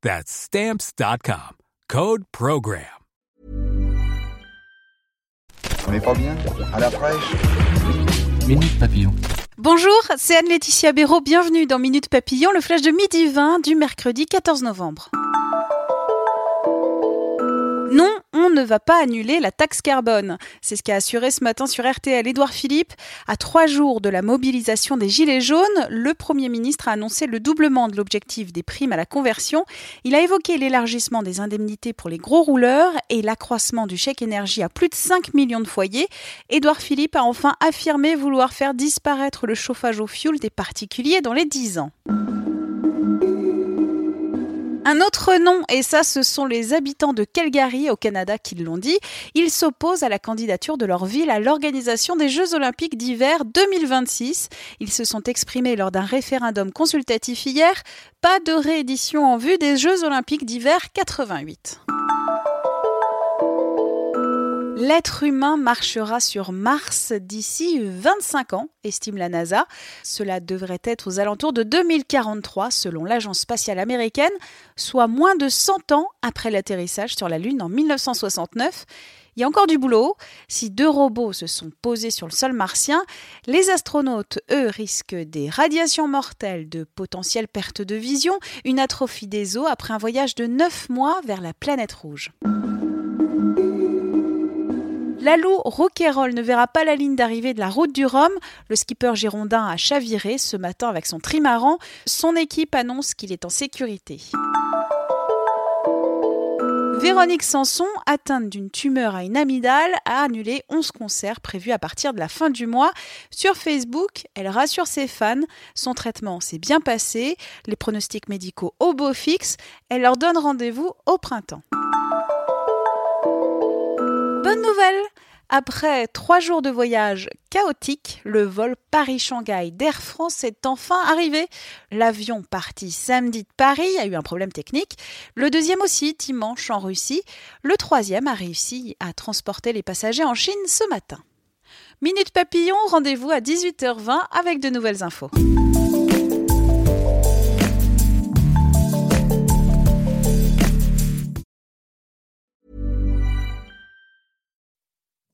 That's Stamps.com. Code PROGRAM. On n'est pas bien? À la fraîche? Minute Papillon. Bonjour, c'est Anne-Laetitia Béraud. Bienvenue dans Minute Papillon, le flash de midi 20 du mercredi 14 novembre. On ne va pas annuler la taxe carbone. C'est ce qu'a assuré ce matin sur RTL Édouard Philippe. À trois jours de la mobilisation des Gilets jaunes, le Premier ministre a annoncé le doublement de l'objectif des primes à la conversion. Il a évoqué l'élargissement des indemnités pour les gros rouleurs et l'accroissement du chèque énergie à plus de 5 millions de foyers. Édouard Philippe a enfin affirmé vouloir faire disparaître le chauffage au fioul des particuliers dans les 10 ans. Un autre nom, et ça ce sont les habitants de Calgary au Canada qui l'ont dit, ils s'opposent à la candidature de leur ville à l'organisation des Jeux olympiques d'hiver 2026. Ils se sont exprimés lors d'un référendum consultatif hier. Pas de réédition en vue des Jeux olympiques d'hiver 88. L'être humain marchera sur Mars d'ici 25 ans, estime la NASA. Cela devrait être aux alentours de 2043 selon l'agence spatiale américaine, soit moins de 100 ans après l'atterrissage sur la Lune en 1969. Il y a encore du boulot. Si deux robots se sont posés sur le sol martien, les astronautes, eux, risquent des radiations mortelles, de potentielles pertes de vision, une atrophie des os après un voyage de 9 mois vers la planète rouge. Lalou Roquerolles ne verra pas la ligne d'arrivée de la route du Rhum. Le skipper girondin a chaviré ce matin avec son trimaran. Son équipe annonce qu'il est en sécurité. Véronique Sanson, atteinte d'une tumeur à une amygdale, a annulé 11 concerts prévus à partir de la fin du mois. Sur Facebook, elle rassure ses fans, son traitement s'est bien passé, les pronostics médicaux au beau fixe, elle leur donne rendez-vous au printemps. Bonne nouvelle Après trois jours de voyage chaotique, le vol Paris-Shanghai d'Air France est enfin arrivé. L'avion parti samedi de Paris a eu un problème technique. Le deuxième aussi, dimanche en Russie. Le troisième a réussi à transporter les passagers en Chine ce matin. Minute Papillon, rendez-vous à 18h20 avec de nouvelles infos.